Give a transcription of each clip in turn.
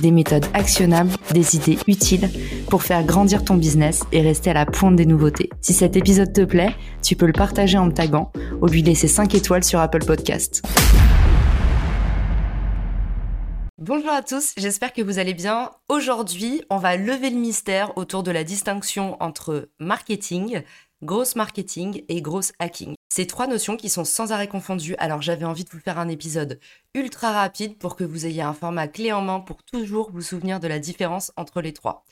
des méthodes actionnables, des idées utiles pour faire grandir ton business et rester à la pointe des nouveautés. Si cet épisode te plaît, tu peux le partager en me taguant ou lui laisser 5 étoiles sur Apple Podcast. Bonjour à tous, j'espère que vous allez bien. Aujourd'hui, on va lever le mystère autour de la distinction entre marketing, grosse marketing et grosse hacking. Ces trois notions qui sont sans arrêt confondues, alors j'avais envie de vous faire un épisode ultra rapide pour que vous ayez un format clé en main pour toujours vous souvenir de la différence entre les trois.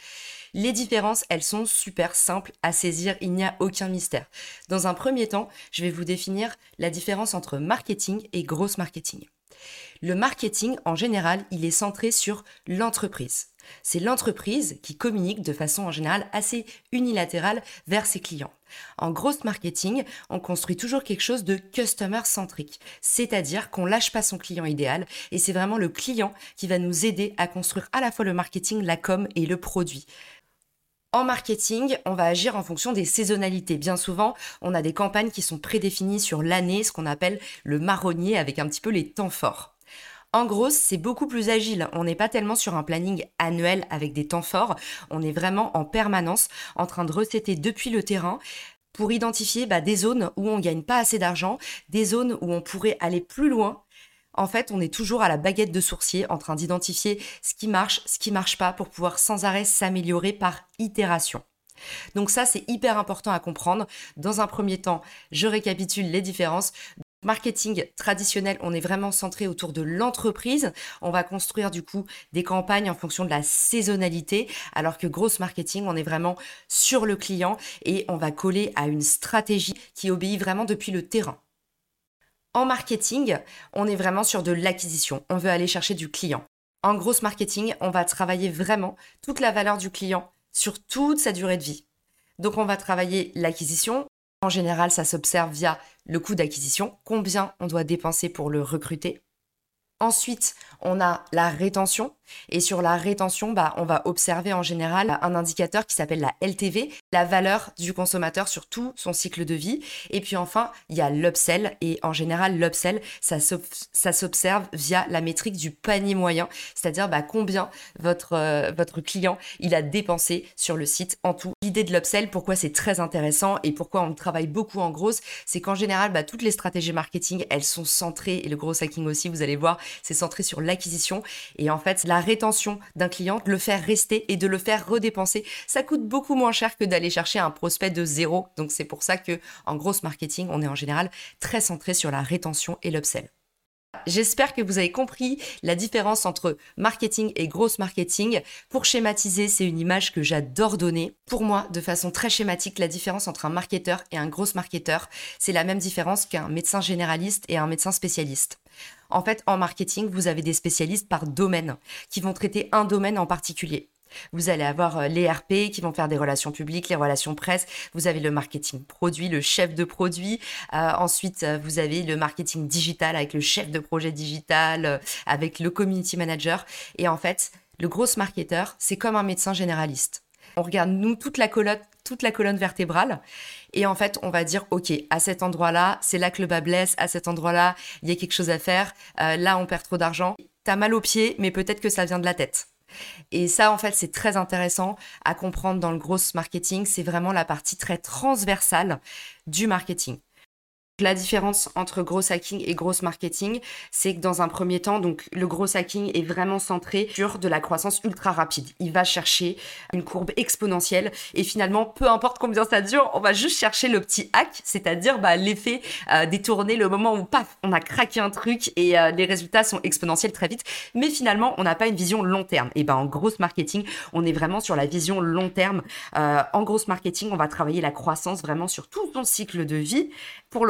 Les différences, elles sont super simples à saisir, il n'y a aucun mystère. Dans un premier temps, je vais vous définir la différence entre marketing et grosse marketing. Le marketing, en général, il est centré sur l'entreprise. C'est l'entreprise qui communique de façon en général assez unilatérale vers ses clients. En grosse marketing, on construit toujours quelque chose de customer centrique, c'est-à-dire qu'on lâche pas son client idéal et c'est vraiment le client qui va nous aider à construire à la fois le marketing, la com et le produit. En marketing, on va agir en fonction des saisonnalités. Bien souvent, on a des campagnes qui sont prédéfinies sur l'année, ce qu'on appelle le marronnier avec un petit peu les temps forts. En gros, c'est beaucoup plus agile. On n'est pas tellement sur un planning annuel avec des temps forts. On est vraiment en permanence en train de recéter depuis le terrain pour identifier bah, des zones où on gagne pas assez d'argent, des zones où on pourrait aller plus loin. En fait, on est toujours à la baguette de sourcier en train d'identifier ce qui marche, ce qui marche pas pour pouvoir sans arrêt s'améliorer par itération. Donc ça, c'est hyper important à comprendre. Dans un premier temps, je récapitule les différences. Marketing traditionnel, on est vraiment centré autour de l'entreprise. On va construire du coup des campagnes en fonction de la saisonnalité, alors que grosse marketing, on est vraiment sur le client et on va coller à une stratégie qui obéit vraiment depuis le terrain. En marketing, on est vraiment sur de l'acquisition. On veut aller chercher du client. En grosse marketing, on va travailler vraiment toute la valeur du client sur toute sa durée de vie. Donc on va travailler l'acquisition, en général, ça s'observe via le coût d'acquisition, combien on doit dépenser pour le recruter. Ensuite, on a la rétention. Et sur la rétention, bah, on va observer en général un indicateur qui s'appelle la LTV, la valeur du consommateur sur tout son cycle de vie. Et puis enfin, il y a l'upsell. Et en général, l'upsell, ça s'observe via la métrique du panier moyen, c'est-à-dire bah, combien votre, euh, votre client il a dépensé sur le site en tout. L'idée de l'upsell, pourquoi c'est très intéressant et pourquoi on travaille beaucoup en grosse, c'est qu'en général, bah, toutes les stratégies marketing, elles sont centrées, et le gros hacking aussi, vous allez voir, c'est centré sur l'acquisition et en fait rétention d'un client, le faire rester et de le faire redépenser, ça coûte beaucoup moins cher que d'aller chercher un prospect de zéro. Donc c'est pour ça que en grosse marketing, on est en général très centré sur la rétention et l'upsell. J'espère que vous avez compris la différence entre marketing et grosse marketing. Pour schématiser, c'est une image que j'adore donner. Pour moi, de façon très schématique, la différence entre un marketeur et un gros marketeur, c'est la même différence qu'un médecin généraliste et un médecin spécialiste. En fait, en marketing, vous avez des spécialistes par domaine qui vont traiter un domaine en particulier. Vous allez avoir euh, les RP qui vont faire des relations publiques, les relations presse. Vous avez le marketing produit, le chef de produit. Euh, ensuite, euh, vous avez le marketing digital avec le chef de projet digital, avec le community manager. Et en fait, le gros marketeur, c'est comme un médecin généraliste. On regarde, nous, toute la toute la colonne vertébrale. Et en fait, on va dire, OK, à cet endroit-là, c'est là que le bas blesse. À cet endroit-là, il y a quelque chose à faire. là, on perd trop d'argent. T'as mal aux pieds, mais peut-être que ça vient de la tête. Et ça, en fait, c'est très intéressant à comprendre dans le gros marketing. C'est vraiment la partie très transversale du marketing. La différence entre gros hacking et gros marketing, c'est que dans un premier temps, donc le gros hacking est vraiment centré sur de la croissance ultra rapide. Il va chercher une courbe exponentielle et finalement, peu importe combien ça dure, on va juste chercher le petit hack, c'est-à-dire bah, l'effet euh, détourné, le moment où paf, on a craqué un truc et euh, les résultats sont exponentiels très vite. Mais finalement, on n'a pas une vision long terme. Et ben en gros marketing, on est vraiment sur la vision long terme. Euh, en gros marketing, on va travailler la croissance vraiment sur tout son cycle de vie pour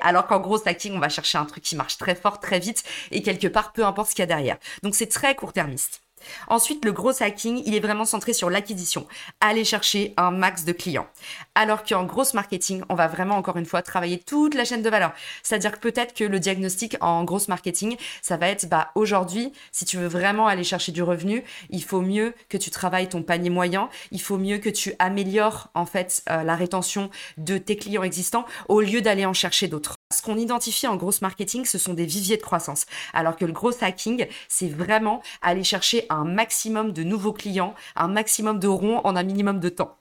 alors qu'en gros hacking, on va chercher un truc qui marche très fort, très vite, et quelque part, peu importe ce qu'il y a derrière. Donc c'est très court-termiste. Ensuite, le gros hacking, il est vraiment centré sur l'acquisition. Aller chercher un max de clients. Alors qu'en grosse marketing, on va vraiment encore une fois travailler toute la chaîne de valeur. C'est-à-dire que peut-être que le diagnostic en grosse marketing, ça va être bah aujourd'hui, si tu veux vraiment aller chercher du revenu, il faut mieux que tu travailles ton panier moyen, il faut mieux que tu améliores en fait euh, la rétention de tes clients existants au lieu d'aller en chercher d'autres. Ce qu'on identifie en grosse marketing, ce sont des viviers de croissance. Alors que le gros hacking, c'est vraiment aller chercher un maximum de nouveaux clients, un maximum de ronds en un minimum de temps.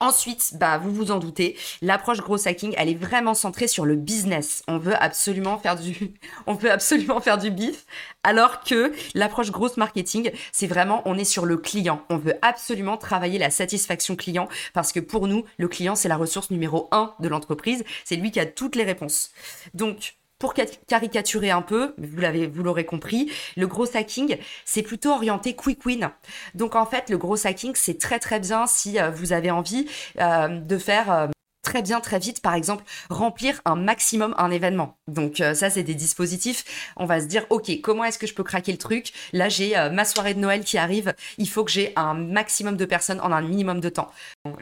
Ensuite, bah, vous vous en doutez, l'approche gros hacking, elle est vraiment centrée sur le business. On veut absolument faire du, on veut absolument faire du bif. Alors que l'approche grosse marketing, c'est vraiment, on est sur le client. On veut absolument travailler la satisfaction client parce que pour nous, le client, c'est la ressource numéro un de l'entreprise. C'est lui qui a toutes les réponses. Donc, pour caricaturer un peu, vous l'avez, vous l'aurez compris, le gros hacking, c'est plutôt orienté quick win. Donc en fait, le gros hacking, c'est très très bien si euh, vous avez envie euh, de faire euh, très bien, très vite, par exemple, remplir un maximum un événement. Donc ça, c'est des dispositifs. On va se dire, ok, comment est-ce que je peux craquer le truc? Là, j'ai ma soirée de Noël qui arrive. Il faut que j'ai un maximum de personnes en un minimum de temps.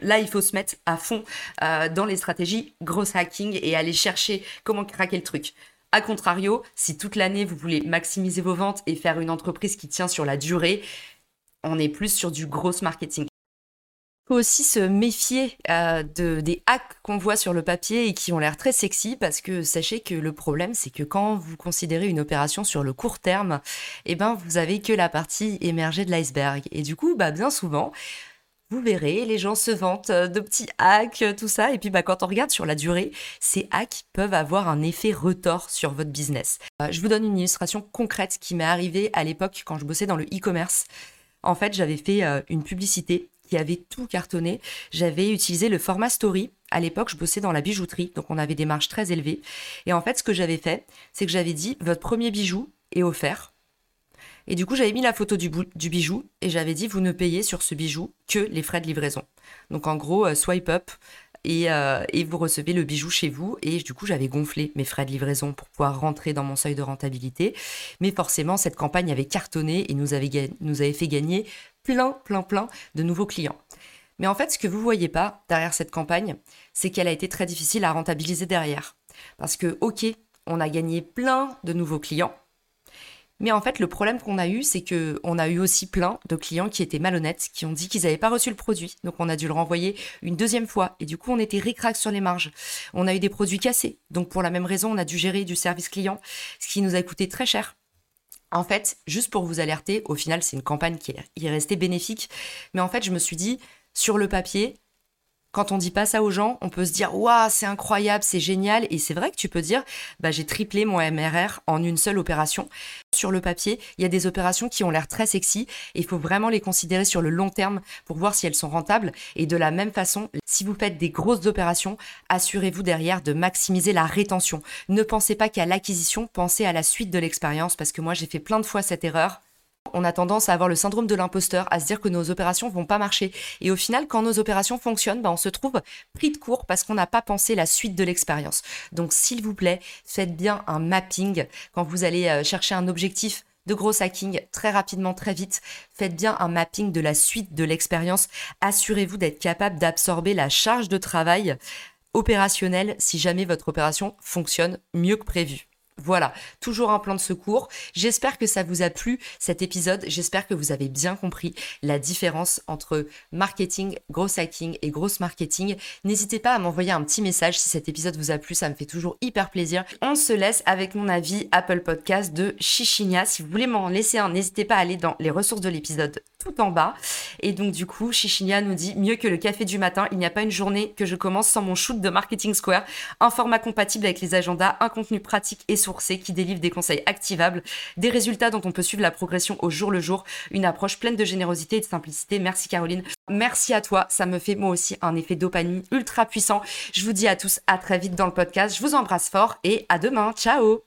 Là, il faut se mettre à fond dans les stratégies gros hacking et aller chercher comment craquer le truc. A contrario, si toute l'année vous voulez maximiser vos ventes et faire une entreprise qui tient sur la durée, on est plus sur du gros marketing. Faut aussi se méfier euh, de, des hacks qu'on voit sur le papier et qui ont l'air très sexy parce que sachez que le problème c'est que quand vous considérez une opération sur le court terme, eh ben vous avez que la partie émergée de l'iceberg et du coup bah bien souvent vous verrez, les gens se vantent euh, de petits hacks, euh, tout ça. Et puis, bah, quand on regarde sur la durée, ces hacks peuvent avoir un effet retort sur votre business. Euh, je vous donne une illustration concrète qui m'est arrivée à l'époque quand je bossais dans le e-commerce. En fait, j'avais fait une publicité qui avait tout cartonné. J'avais utilisé le format story. À l'époque, je bossais dans la bijouterie, donc on avait des marges très élevées. Et en fait, ce que j'avais fait, c'est que j'avais dit, votre premier bijou est offert et du coup, j'avais mis la photo du, bijou et j'avais dit, vous ne payez sur ce bijou que les frais de livraison. Donc en gros, euh, swipe up euh, et, vous recevez le bijou chez vous. Et du coup, j'avais gonflé mes frais de livraison pour pouvoir rentrer dans mon seuil de rentabilité. Mais forcément, cette campagne avait cartonné et nous avait, fait gagner plein, plein, plein de nouveaux clients. Mais en fait, ce que vous voyez pas derrière cette campagne, c'est qu'elle a été très difficile à rentabiliser derrière. Parce que, ok, on a gagné plein de nouveaux clients, mais en fait, le problème qu'on a eu, c'est que on a eu aussi plein de clients qui étaient malhonnêtes, qui ont dit qu'ils n'avaient pas reçu le produit. Donc on a dû le renvoyer une deuxième fois. Et du coup, on était ricrac sur les marges. On a eu des produits cassés. Donc pour la même raison, on a dû gérer du service client, ce qui nous a coûté très cher. En fait, juste pour vous alerter, au final, c'est une campagne qui est restée bénéfique. Mais en fait, je me suis dit, sur le papier, quand on dit pas ça aux gens, on peut se dire waouh, c'est incroyable, c'est génial et c'est vrai que tu peux dire bah j'ai triplé mon MRR en une seule opération. Sur le papier, il y a des opérations qui ont l'air très sexy et il faut vraiment les considérer sur le long terme pour voir si elles sont rentables et de la même façon, si vous faites des grosses opérations, assurez-vous derrière de maximiser la rétention. Ne pensez pas qu'à l'acquisition, pensez à la suite de l'expérience parce que moi j'ai fait plein de fois cette erreur on a tendance à avoir le syndrome de l'imposteur, à se dire que nos opérations vont pas marcher. Et au final, quand nos opérations fonctionnent, bah, on se trouve pris de court parce qu'on n'a pas pensé la suite de l'expérience. Donc, s'il vous plaît, faites bien un mapping quand vous allez euh, chercher un objectif de gros hacking très rapidement, très vite. Faites bien un mapping de la suite de l'expérience. Assurez-vous d'être capable d'absorber la charge de travail opérationnelle si jamais votre opération fonctionne mieux que prévu. Voilà, toujours un plan de secours. J'espère que ça vous a plu cet épisode. J'espère que vous avez bien compris la différence entre marketing, gros hacking et grosse marketing. N'hésitez pas à m'envoyer un petit message si cet épisode vous a plu, ça me fait toujours hyper plaisir. On se laisse avec mon avis Apple Podcast de Chichinia. Si vous voulez m'en laisser un, n'hésitez pas à aller dans les ressources de l'épisode tout en bas. Et donc du coup, Chichinia nous dit mieux que le café du matin, il n'y a pas une journée que je commence sans mon shoot de Marketing Square, un format compatible avec les agendas, un contenu pratique et sourcé qui délivre des conseils activables, des résultats dont on peut suivre la progression au jour le jour, une approche pleine de générosité et de simplicité. Merci Caroline. Merci à toi, ça me fait moi aussi un effet dopamine ultra puissant. Je vous dis à tous à très vite dans le podcast. Je vous embrasse fort et à demain. Ciao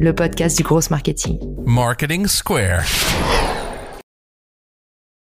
le podcast du gros marketing. Marketing Square.